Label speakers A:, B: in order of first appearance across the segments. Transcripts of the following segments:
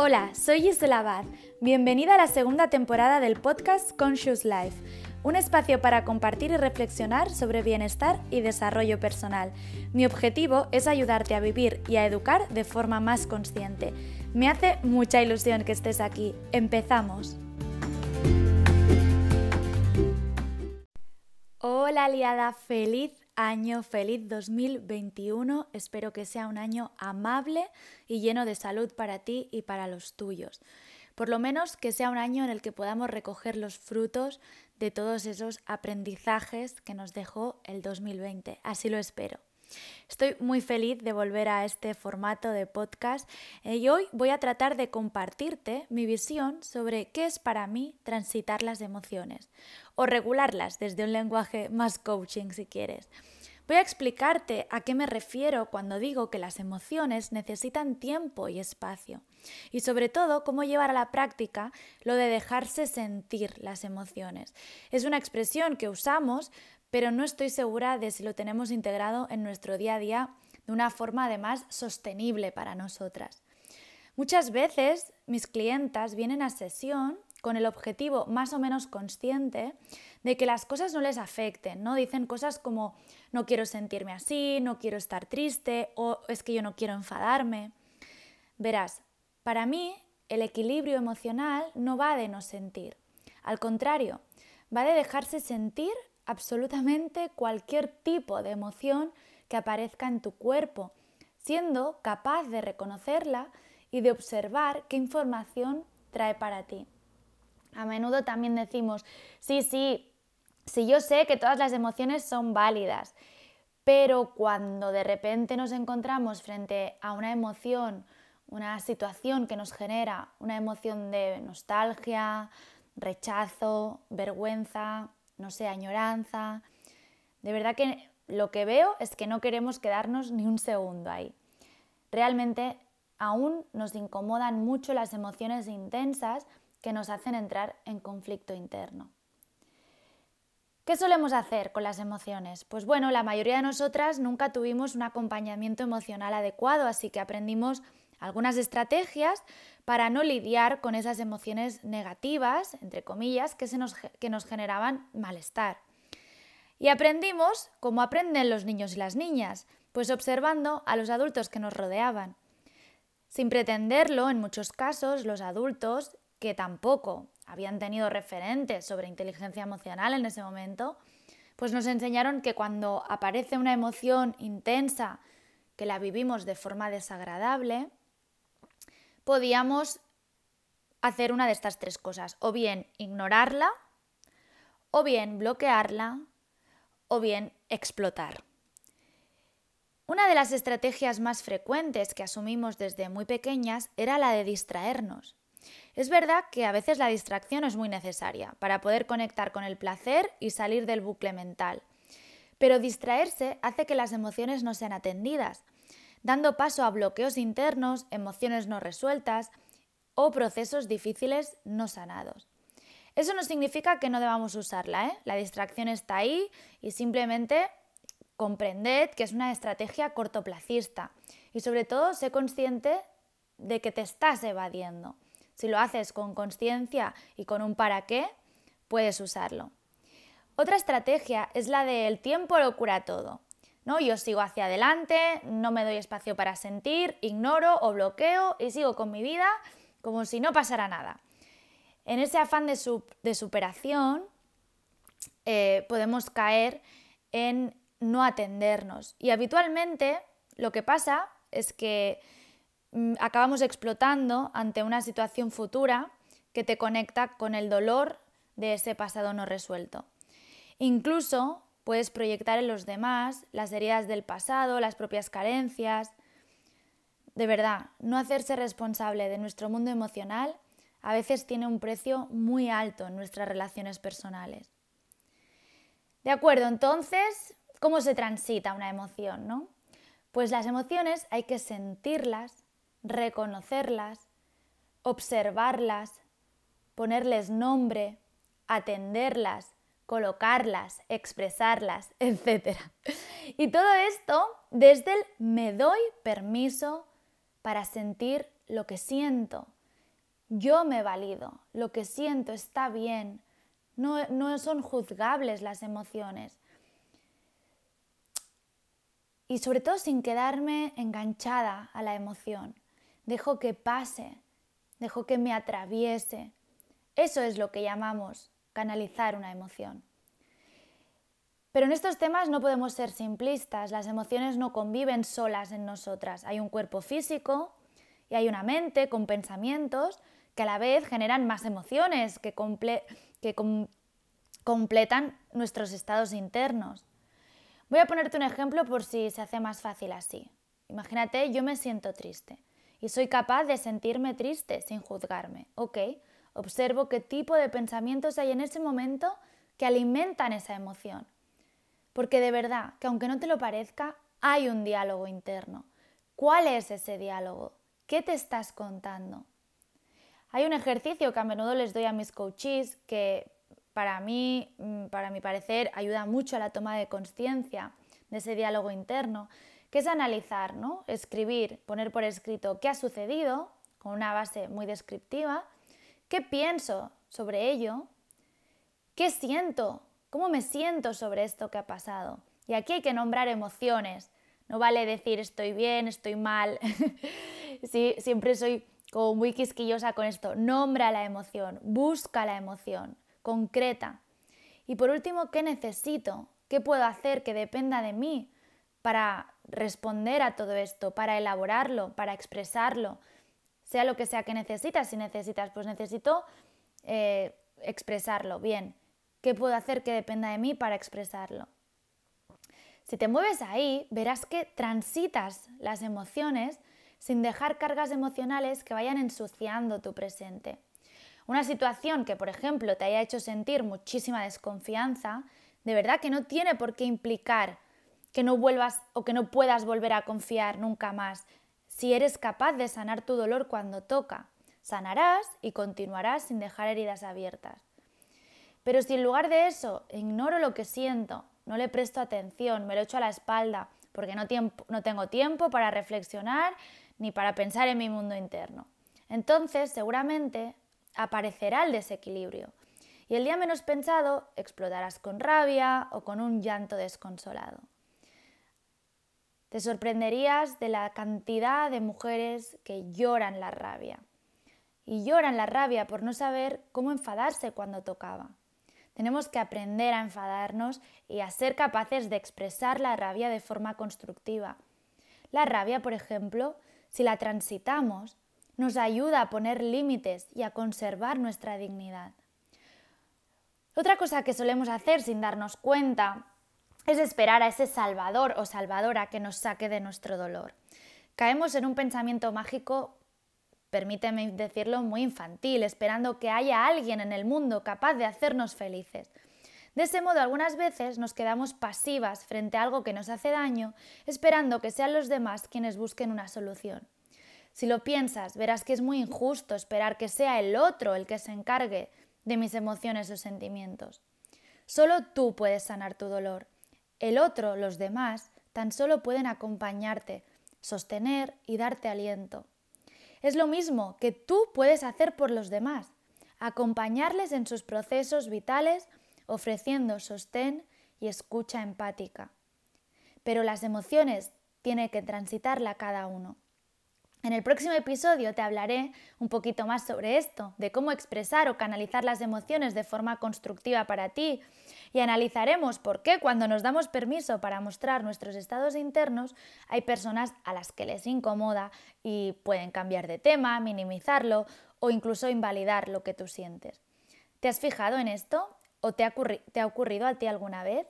A: Hola, soy Gisela Abad. Bienvenida a la segunda temporada del podcast Conscious Life, un espacio para compartir y reflexionar sobre bienestar y desarrollo personal. Mi objetivo es ayudarte a vivir y a educar de forma más consciente. Me hace mucha ilusión que estés aquí. Empezamos. Hola aliada, feliz año, feliz 2021. Espero que sea un año amable y lleno de salud para ti y para los tuyos. Por lo menos que sea un año en el que podamos recoger los frutos de todos esos aprendizajes que nos dejó el 2020. Así lo espero. Estoy muy feliz de volver a este formato de podcast eh, y hoy voy a tratar de compartirte mi visión sobre qué es para mí transitar las emociones o regularlas desde un lenguaje más coaching si quieres. Voy a explicarte a qué me refiero cuando digo que las emociones necesitan tiempo y espacio y sobre todo cómo llevar a la práctica lo de dejarse sentir las emociones. Es una expresión que usamos pero no estoy segura de si lo tenemos integrado en nuestro día a día de una forma además sostenible para nosotras. Muchas veces mis clientas vienen a sesión con el objetivo más o menos consciente de que las cosas no les afecten, ¿no? Dicen cosas como no quiero sentirme así, no quiero estar triste o es que yo no quiero enfadarme. Verás, para mí el equilibrio emocional no va de no sentir. Al contrario, va de dejarse sentir absolutamente cualquier tipo de emoción que aparezca en tu cuerpo, siendo capaz de reconocerla y de observar qué información trae para ti. A menudo también decimos, sí, sí, sí yo sé que todas las emociones son válidas, pero cuando de repente nos encontramos frente a una emoción, una situación que nos genera una emoción de nostalgia, rechazo, vergüenza, no sé, añoranza. De verdad que lo que veo es que no queremos quedarnos ni un segundo ahí. Realmente aún nos incomodan mucho las emociones intensas que nos hacen entrar en conflicto interno. ¿Qué solemos hacer con las emociones? Pues bueno, la mayoría de nosotras nunca tuvimos un acompañamiento emocional adecuado, así que aprendimos algunas estrategias para no lidiar con esas emociones negativas, entre comillas, que, se nos, que nos generaban malestar. Y aprendimos cómo aprenden los niños y las niñas, pues observando a los adultos que nos rodeaban. Sin pretenderlo, en muchos casos, los adultos, que tampoco habían tenido referentes sobre inteligencia emocional en ese momento, pues nos enseñaron que cuando aparece una emoción intensa, que la vivimos de forma desagradable, podíamos hacer una de estas tres cosas, o bien ignorarla, o bien bloquearla, o bien explotar. Una de las estrategias más frecuentes que asumimos desde muy pequeñas era la de distraernos. Es verdad que a veces la distracción es muy necesaria para poder conectar con el placer y salir del bucle mental. Pero distraerse hace que las emociones no sean atendidas dando paso a bloqueos internos, emociones no resueltas o procesos difíciles no sanados. Eso no significa que no debamos usarla, ¿eh? la distracción está ahí y simplemente comprended que es una estrategia cortoplacista y sobre todo sé consciente de que te estás evadiendo. Si lo haces con conciencia y con un para qué, puedes usarlo. Otra estrategia es la de el tiempo lo cura todo. Yo sigo hacia adelante, no me doy espacio para sentir, ignoro o bloqueo y sigo con mi vida como si no pasara nada. En ese afán de, superación eh, podemos caer en no atendernos y habitualmente lo que pasa es que acabamos explotando ante una situación futura que te conecta con el dolor de ese pasado no resuelto. Incluso Puedes proyectar en los demás las heridas del pasado, las propias carencias. De verdad, no hacerse responsable de nuestro mundo emocional a veces tiene un precio muy alto en nuestras relaciones personales. De acuerdo, entonces, ¿cómo se transita una emoción, no? Pues las emociones hay que sentirlas, reconocerlas, observarlas, ponerles nombre, atenderlas, colocarlas, expresarlas, etc. Y todo esto desde el me doy permiso para sentir lo que siento, Yo me valido, lo que siento está bien, no, no son juzgables las emociones. Y sobre todo sin quedarme enganchada a la emoción. Dejo que pase, dejo que me atraviese. Eso es lo que llamamos canalizar una emoción. Pero en estos temas no podemos ser simplistas, las emociones no conviven solas en nosotras. Hay un cuerpo físico y hay una mente con pensamientos que a la vez generan más emociones, que, completan nuestros estados internos. Voy a ponerte un ejemplo por si se hace más fácil así. Imagínate, yo me siento triste y soy capaz de sentirme triste sin juzgarme. Ok, observo qué tipo de pensamientos hay en ese momento que alimentan esa emoción. Porque de verdad, que aunque no te lo parezca, hay un diálogo interno. ¿Cuál es ese diálogo? ¿Qué te estás contando? Hay un ejercicio que a menudo les doy a mis coaches que para mí, mm, para mi parecer, ayuda mucho a la toma de conciencia de ese diálogo interno, que es analizar, ¿no? escribir, poner por escrito qué ha sucedido, con una base muy descriptiva, qué pienso sobre ello, qué siento ¿Cómo me siento sobre esto que ha pasado? Y aquí hay que nombrar emociones. No vale decir estoy bien, estoy mal. sí, siempre soy como muy quisquillosa con esto. Nombra la emoción, busca la emoción, concreta. Y por último, ¿qué necesito? ¿Qué puedo hacer que dependa de mí para responder a todo esto, para elaborarlo, para expresarlo? Sea lo que sea que necesitas. Si necesitas, pues necesito eh, expresarlo. Bien. ¿Qué puedo hacer que dependa de mí para expresarlo? Si te mueves ahí, verás que transitas las emociones sin dejar cargas emocionales que vayan ensuciando tu presente. Una situación que, por ejemplo, te haya hecho sentir muchísima desconfianza, de verdad que no tiene por qué implicar que no vuelvas o que no puedas volver a confiar nunca más si eres capaz de sanar tu dolor cuando toca. Sanarás y continuarás sin dejar heridas abiertas. Pero si en lugar de eso ignoro lo que siento, no le presto atención, me lo echo a la espalda, porque no, no tengo tiempo para reflexionar ni para pensar en mi mundo interno. Entonces, seguramente aparecerá el desequilibrio y el día menos pensado explotarás con rabia o con un llanto desconsolado. Te sorprenderías de la cantidad de mujeres que lloran la rabia. Y lloran la rabia por no saber cómo enfadarse cuando tocaba. Tenemos que aprender a enfadarnos y a ser capaces de expresar la rabia de forma constructiva. La rabia, por ejemplo, si la transitamos, nos ayuda a poner límites y a conservar nuestra dignidad. Otra cosa que solemos hacer sin darnos cuenta es esperar a ese salvador o salvadora que nos saque de nuestro dolor. Caemos en un pensamiento mágico permíteme decirlo, muy infantil, esperando que haya alguien en el mundo capaz de hacernos felices. De ese modo, algunas veces nos quedamos pasivas frente a algo que nos hace daño, esperando que sean los demás quienes busquen una solución. Si lo piensas, verás que es muy injusto esperar que sea el otro el que se encargue de mis emociones o sentimientos. Solo tú puedes sanar tu dolor. El otro, los demás, tan solo pueden acompañarte, sostener y darte aliento. Es lo mismo que tú puedes hacer por los demás, acompañarles en sus procesos vitales ofreciendo sostén y escucha empática. Pero las emociones tiene que transitarla cada uno. En el próximo episodio te hablaré un poquito más sobre esto, de cómo expresar o canalizar las emociones de forma constructiva para ti y analizaremos por qué cuando nos damos permiso para mostrar nuestros estados internos hay personas a las que les incomoda y pueden cambiar de tema, minimizarlo o incluso invalidar lo que tú sientes. ¿Te has fijado en esto o te ha, te ha ocurrido a ti alguna vez?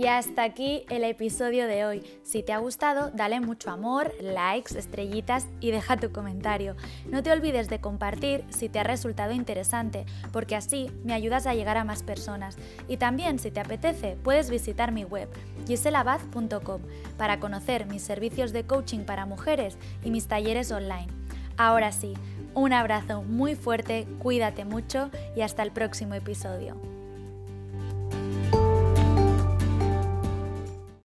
A: Y hasta aquí el episodio de hoy. Si te ha gustado, dale mucho amor, likes, estrellitas y deja tu comentario. No te olvides de compartir si te ha resultado interesante, porque así me ayudas a llegar a más personas. Y también, si te apetece, puedes visitar mi web, giselabaz.com, para conocer mis servicios de coaching para mujeres y mis talleres online. Ahora sí, un abrazo muy fuerte, cuídate mucho y hasta el próximo episodio.